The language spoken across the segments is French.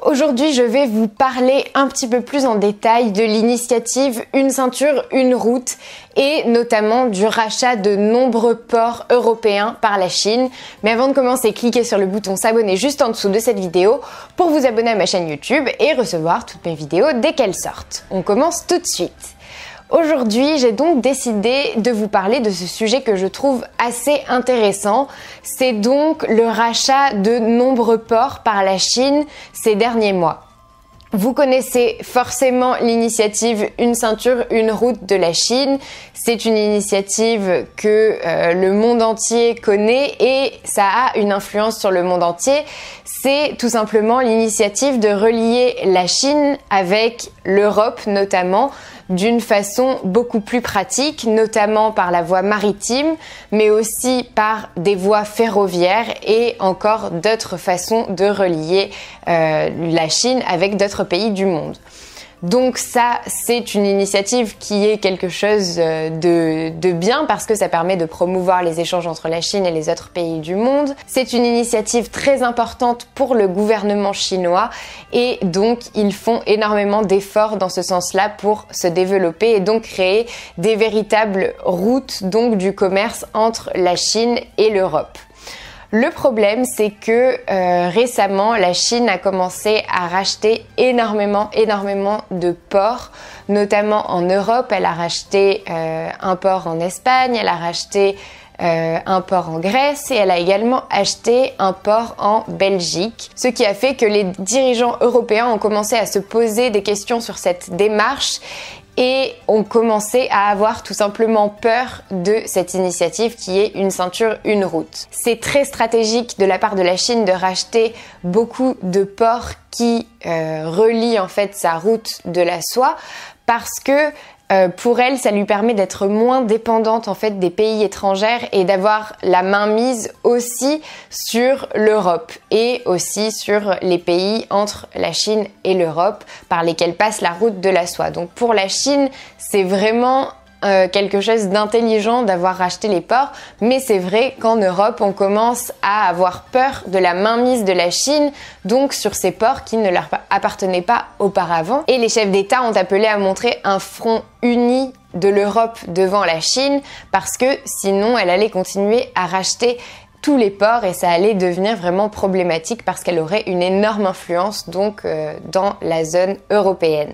Aujourd'hui, je vais vous parler un petit peu plus en détail de l'initiative Une ceinture, une route et notamment du rachat de nombreux ports européens par la Chine. Mais avant de commencer, cliquez sur le bouton s'abonner juste en dessous de cette vidéo pour vous abonner à ma chaîne YouTube et recevoir toutes mes vidéos dès qu'elles sortent. On commence tout de suite. Aujourd'hui, j'ai donc décidé de vous parler de ce sujet que je trouve assez intéressant. C'est donc le rachat de nombreux ports par la Chine ces derniers mois. Vous connaissez forcément l'initiative Une ceinture, une route de la Chine. C'est une initiative que euh, le monde entier connaît et ça a une influence sur le monde entier. C'est tout simplement l'initiative de relier la Chine avec l'Europe notamment d'une façon beaucoup plus pratique, notamment par la voie maritime, mais aussi par des voies ferroviaires et encore d'autres façons de relier euh, la Chine avec d'autres pays du monde. Donc ça, c'est une initiative qui est quelque chose euh, de, de, bien parce que ça permet de promouvoir les échanges entre la Chine et les autres pays du monde. C'est une initiative très importante pour le gouvernement chinois et donc ils font énormément d'efforts dans ce sens-là pour se développer et donc créer des véritables routes donc du commerce entre la Chine et l'Europe. Le problème, c'est que euh, récemment, la Chine a commencé à racheter énormément, énormément de ports, notamment en Europe. Elle a racheté euh, un port en Espagne, elle a racheté euh, un port en Grèce et elle a également acheté un port en Belgique. Ce qui a fait que les dirigeants européens ont commencé à se poser des questions sur cette démarche et ont commencé à avoir tout simplement peur de cette initiative qui est une ceinture, une route. C'est très stratégique de la part de la Chine de racheter beaucoup de ports qui euh, relient en fait sa route de la soie parce que euh, pour elle, ça lui permet d'être moins dépendante en fait des pays étrangers et d'avoir la main mise aussi sur l'Europe et aussi sur les pays entre la Chine et l'Europe par lesquels passe la route de la soie. Donc pour la Chine, c'est vraiment euh, quelque chose d'intelligent d'avoir racheté les ports, mais c'est vrai qu'en Europe, on commence à avoir peur de la mainmise de la Chine, donc sur ces ports qui ne leur appartenaient pas auparavant. Et les chefs d'État ont appelé à montrer un front uni de l'Europe devant la Chine, parce que sinon, elle allait continuer à racheter tous les ports et ça allait devenir vraiment problématique parce qu'elle aurait une énorme influence donc euh, dans la zone européenne.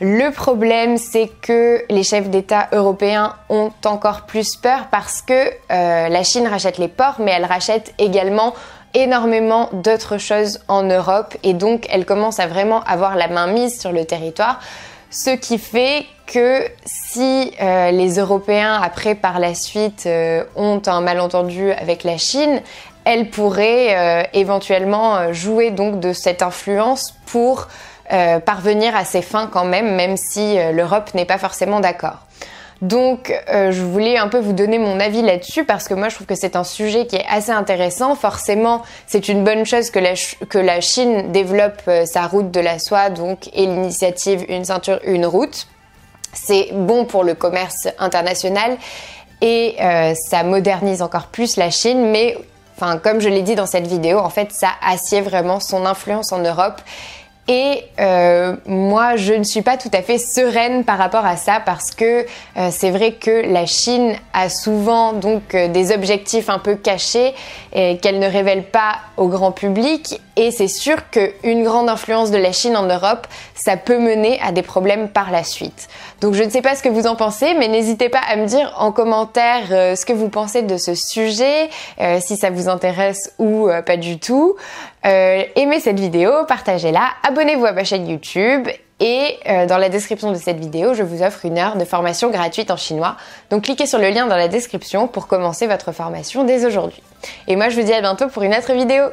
Le problème, c'est que les chefs d'État européens ont encore plus peur parce que euh, la Chine rachète les ports, mais elle rachète également énormément d'autres choses en Europe et donc elle commence à vraiment avoir la main mise sur le territoire. Ce qui fait que si euh, les Européens, après par la suite, euh, ont un malentendu avec la Chine, elle pourrait éventuellement jouer donc de cette influence pour euh, parvenir à ses fins quand même, même si euh, l'Europe n'est pas forcément d'accord. Donc euh, je voulais un peu vous donner mon avis là-dessus parce que moi je trouve que c'est un sujet qui est assez intéressant. Forcément, c'est une bonne chose que la, Chine développe sa route de la soie donc et l'initiative Une ceinture, une route. C'est bon pour le commerce international et ça modernise encore plus la Chine, mais comme je l'ai dit dans cette vidéo, en fait ça assied vraiment son influence en Europe et euh, moi, je ne suis pas tout à fait sereine par rapport à ça parce que euh, c'est vrai que la Chine a souvent donc euh, des objectifs un peu cachés qu'elle ne révèle pas au grand public. Et c'est sûr qu'une grande influence de la Chine en Europe, ça peut mener à des problèmes par la suite. Donc je ne sais pas ce que vous en pensez, mais n'hésitez pas à me dire en commentaire ce que vous pensez de ce sujet, si ça vous intéresse ou pas du tout. Aimez cette vidéo, partagez-la, abonnez-vous à ma chaîne YouTube et euh, dans la description de cette vidéo, je vous offre une heure de formation gratuite en chinois. Donc cliquez sur le lien dans la description pour commencer votre formation dès aujourd'hui. Et moi, je vous dis à bientôt pour une autre vidéo.